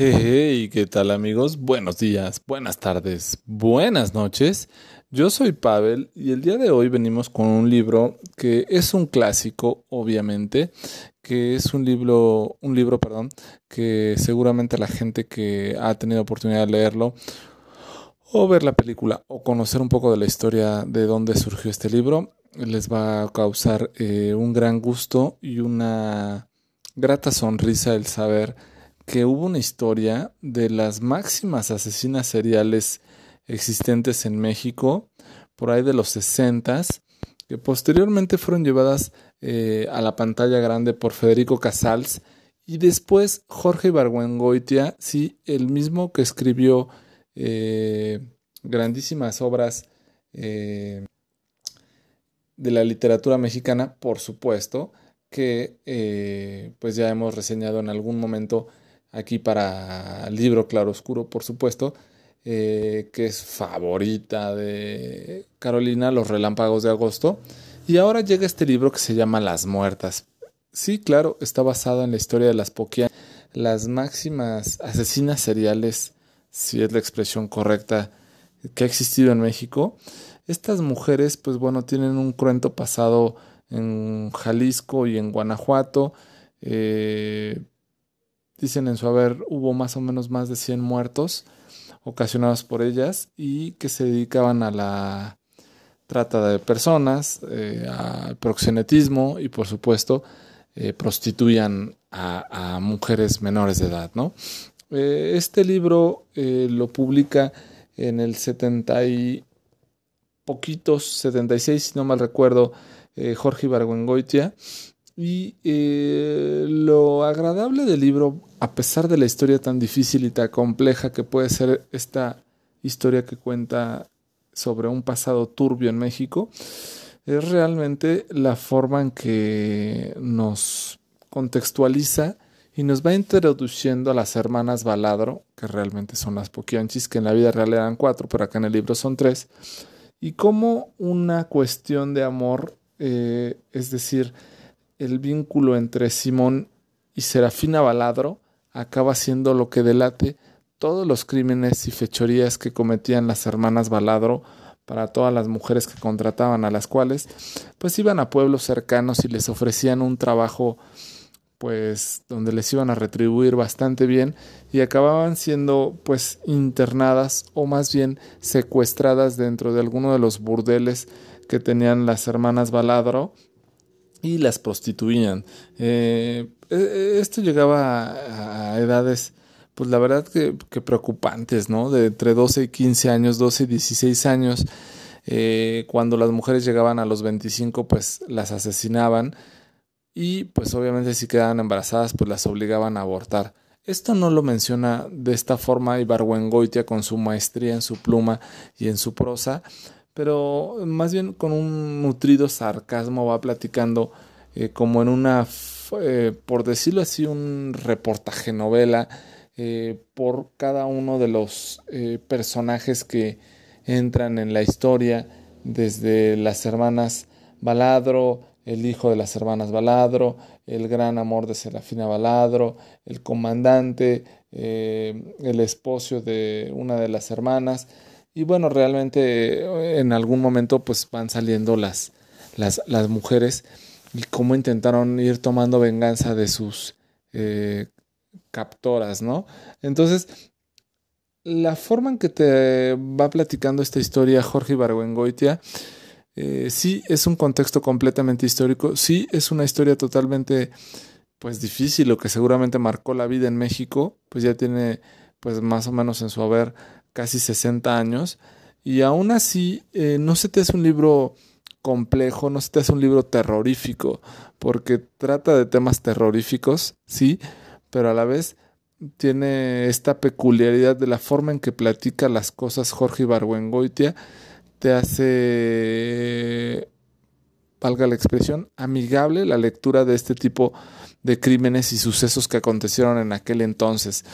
Hey, ¿qué tal amigos? Buenos días, buenas tardes, buenas noches. Yo soy Pavel y el día de hoy venimos con un libro que es un clásico, obviamente, que es un libro, un libro, perdón, que seguramente la gente que ha tenido oportunidad de leerlo o ver la película o conocer un poco de la historia de dónde surgió este libro les va a causar eh, un gran gusto y una grata sonrisa el saber que hubo una historia de las máximas asesinas seriales existentes en México, por ahí de los 60 que posteriormente fueron llevadas eh, a la pantalla grande por Federico Casals y después Jorge Ibargüengoitia, sí, el mismo que escribió eh, grandísimas obras eh, de la literatura mexicana, por supuesto, que pues ya hemos reseñado en algún momento aquí para el libro Claroscuro, por supuesto, eh, que es favorita de Carolina, Los Relámpagos de Agosto. Y ahora llega este libro que se llama Las Muertas. Sí, claro, está basado en la historia de las Poquias, las máximas asesinas seriales, si es la expresión correcta, que ha existido en México. Estas mujeres, pues bueno, tienen un cruento pasado en Jalisco y en Guanajuato. Eh, Dicen en su haber hubo más o menos más de 100 muertos ocasionados por ellas y que se dedicaban a la trata de personas, eh, al proxenetismo y por supuesto eh, prostituían a, mujeres menores de edad. ¿no? Eh, este libro lo publica en el 70 y poquitos, 76 si no mal recuerdo, Jorge Ibargüengoitia y eh, lo agradable del libro, a pesar de la historia tan difícil y tan compleja que puede ser esta historia que cuenta sobre un pasado turbio en México, es realmente la forma en que nos contextualiza y nos va introduciendo a las hermanas Baladro, que realmente son las Poquianchis, que en la vida real eran cuatro, pero acá en el libro son tres, y como una cuestión de amor, eh, es decir, el vínculo entre Simón y Serafina Baladro acaba siendo lo que delate todos los crímenes y fechorías que cometían las hermanas Baladro para todas las mujeres que contrataban a las cuales pues iban a pueblos cercanos y les ofrecían un trabajo pues donde les iban a retribuir bastante bien y acababan siendo pues internadas o más bien secuestradas dentro de alguno de los burdeles que tenían las hermanas Baladro y las prostituían. Eh, e, e, esto llegaba a, edades, pues la verdad que, preocupantes, ¿no? De entre 12 y 15 años, 12 y 16 años. Eh, cuando las mujeres llegaban a los 25, pues las asesinaban y pues obviamente si quedaban embarazadas, pues las obligaban a abortar. Esto no lo menciona de esta forma Ibargüengoitia con su maestría en su pluma y en su prosa, pero más bien con un nutrido sarcasmo va platicando eh, como en una, eh, por decirlo así, un reportaje novela eh, por cada uno de los personajes que entran en la historia, desde las hermanas Baladro, el hijo de las hermanas Baladro, el gran amor de Serafina Baladro, el comandante, el esposo de una de las hermanas, y bueno, realmente eh, en algún momento pues van saliendo las, las, las mujeres y cómo intentaron ir tomando venganza de sus eh, captoras, ¿no? Entonces, la forma en que te va platicando esta historia Jorge Ibargüengoitia, eh, sí es un contexto completamente histórico, sí es una historia totalmente pues difícil, lo que seguramente marcó la vida en México, pues ya tiene pues más o menos en su haber casi 60 años, y aún así eh, no se te hace un libro complejo, no se te hace un libro terrorífico, porque trata de temas terroríficos, sí, pero a la vez tiene esta peculiaridad de la forma en que platica las cosas Jorge Ibargüengoitia, te hace, valga la expresión, amigable la lectura de este tipo de crímenes y sucesos que acontecieron en aquel entonces.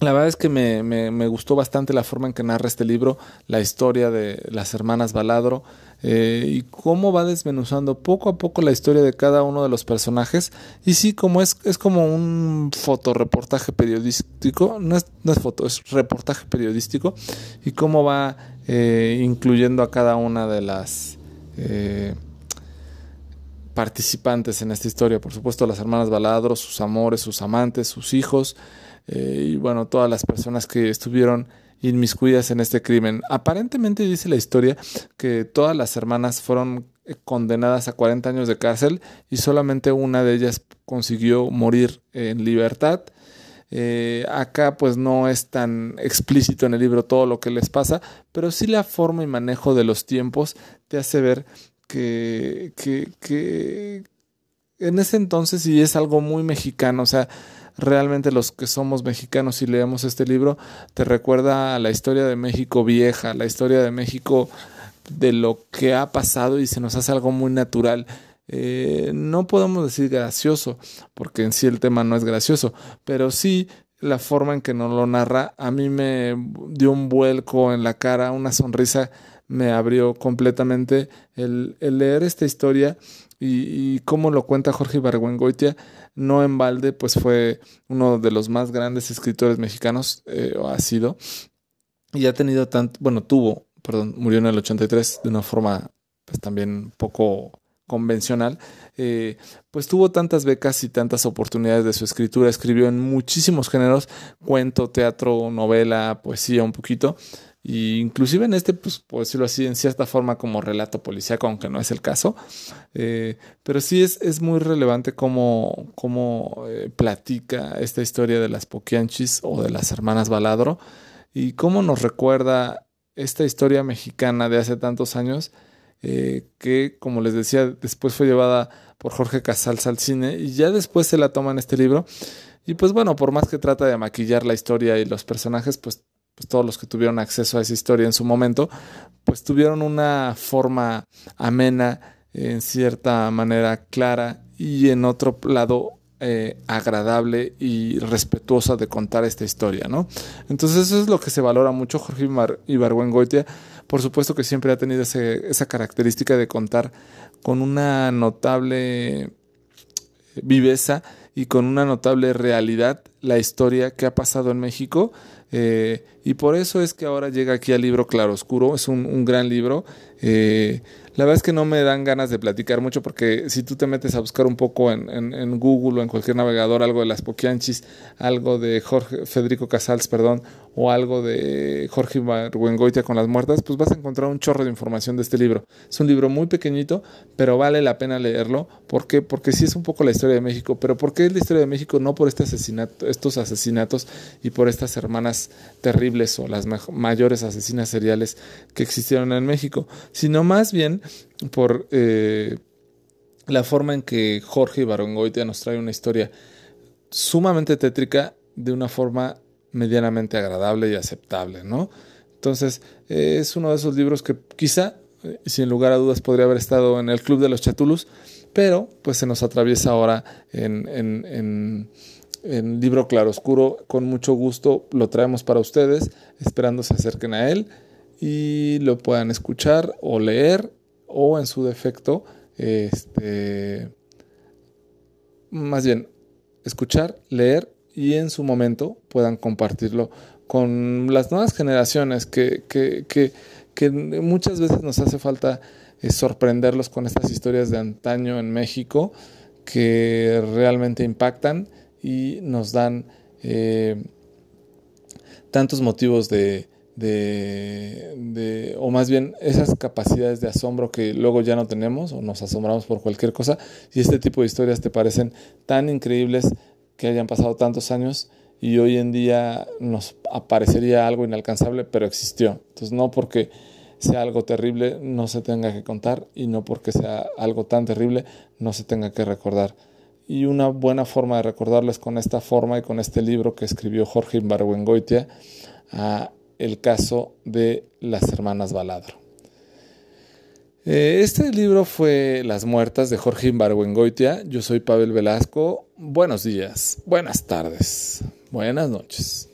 La verdad es que me, me, gustó bastante la forma en que narra este libro, la historia de las hermanas Baladro eh, y cómo va desmenuzando poco a poco la historia de cada uno de los personajes. Y sí, como es, es como un fotoreportaje periodístico, no es, no es foto, es reportaje periodístico, y cómo va eh, incluyendo a cada una de las... Eh, participantes en esta historia, por supuesto las hermanas Baladro, sus amores, sus amantes, sus hijos, eh, y bueno, todas las personas que estuvieron inmiscuidas en este crimen. Aparentemente dice la historia que todas las hermanas fueron eh, condenadas a 40 años de cárcel y solamente una de ellas consiguió morir en libertad. Eh, acá pues no es tan explícito en el libro todo lo que les pasa, pero sí la forma y manejo de los tiempos te hace ver que, que, que en ese entonces sí es algo muy mexicano, o sea, realmente los que somos mexicanos y leemos este libro, te recuerda a la historia de México vieja, la historia de México de lo que ha pasado y se nos hace algo muy natural. Eh, no podemos decir gracioso, porque en sí el tema no es gracioso, pero sí la forma en que nos lo narra a mí me dio un vuelco en la cara, una sonrisa me abrió completamente el, el leer esta historia y, y, cómo lo cuenta Jorge Ibargüengoitia no en balde, pues fue uno de los más grandes escritores mexicanos, eh, ha sido, y ha tenido tanto, bueno, tuvo, perdón, murió en el 83 de una forma pues también poco convencional, eh, pues tuvo tantas becas y tantas oportunidades de su escritura, escribió en muchísimos géneros, cuento, teatro, novela, poesía un poquito, y inclusive en este, pues, por decirlo así, en cierta forma como relato policíaco, aunque no es el caso. Eh, pero sí es, es muy relevante cómo, cómo eh, platica esta historia de las Poquianchis o de las hermanas Baladro y cómo nos recuerda esta historia mexicana de hace tantos años eh, que, como les decía, después fue llevada por Jorge Casals al cine y ya después se la toma en este libro. Y pues bueno, por más que trata de maquillar la historia y los personajes, pues pues todos los que tuvieron acceso a esa historia en su momento, pues tuvieron una forma amena, en cierta manera clara y en otro lado eh, agradable y respetuosa de contar esta historia, ¿no? Entonces eso es lo que se valora mucho Jorge Ibargüengoitia. Por supuesto que siempre ha tenido esa característica de contar con una notable viveza y con una notable realidad la historia que ha pasado en México eh, y por eso es que ahora llega aquí al libro Claroscuro. Es un, un gran libro. Eh, la verdad es que no me dan ganas de platicar mucho porque si tú te metes a buscar un poco en, en, Google o en cualquier navegador algo de las Poquianchis, algo de Jorge, Federico Casals, perdón, o algo de Jorge Barguengoitia con las muertas, pues vas a encontrar un chorro de información de este libro. Es un libro muy pequeñito, pero vale la pena leerlo. ¿Por qué? Porque sí es un poco la historia de México, pero ¿por qué es la historia de México? No por este asesinato, estos asesinatos y por estas hermanas terribles o las mayores asesinas seriales que existieron en México, sino más bien por eh, la forma en que Jorge Ibargüengoitia nos trae una historia sumamente tétrica de una forma medianamente agradable y aceptable, ¿no? Entonces, eh, es uno de esos libros que quizá, eh, sin lugar a dudas, podría haber estado en el Club de los Chatulus, pero pues se nos atraviesa ahora en, en, en, en libro claroscuro. Con mucho gusto lo traemos para ustedes, esperando se acerquen a él y lo puedan escuchar o leer o en su defecto, este, más bien, escuchar, leer y en su momento puedan compartirlo con las nuevas generaciones que, que, que, muchas veces nos hace falta eh, sorprenderlos con estas historias de antaño en México que realmente impactan y nos dan eh, tantos motivos de, de, de, o más bien esas capacidades de asombro que luego ya no tenemos o nos asombramos por cualquier cosa y este tipo de historias te parecen tan increíbles que hayan pasado tantos años y hoy en día nos aparecería algo inalcanzable pero existió. Entonces no porque sea algo terrible no se tenga que contar y no porque sea algo tan terrible no se tenga que recordar. Y una buena forma de recordarles con esta forma y con este libro que escribió Jorge Imbargüengoitia a el caso de las hermanas Baladro. Eh, este libro fue Las muertas de Jorge Imbargüengoitia. Yo soy Pavel Velasco. Buenos días, buenas tardes, buenas noches.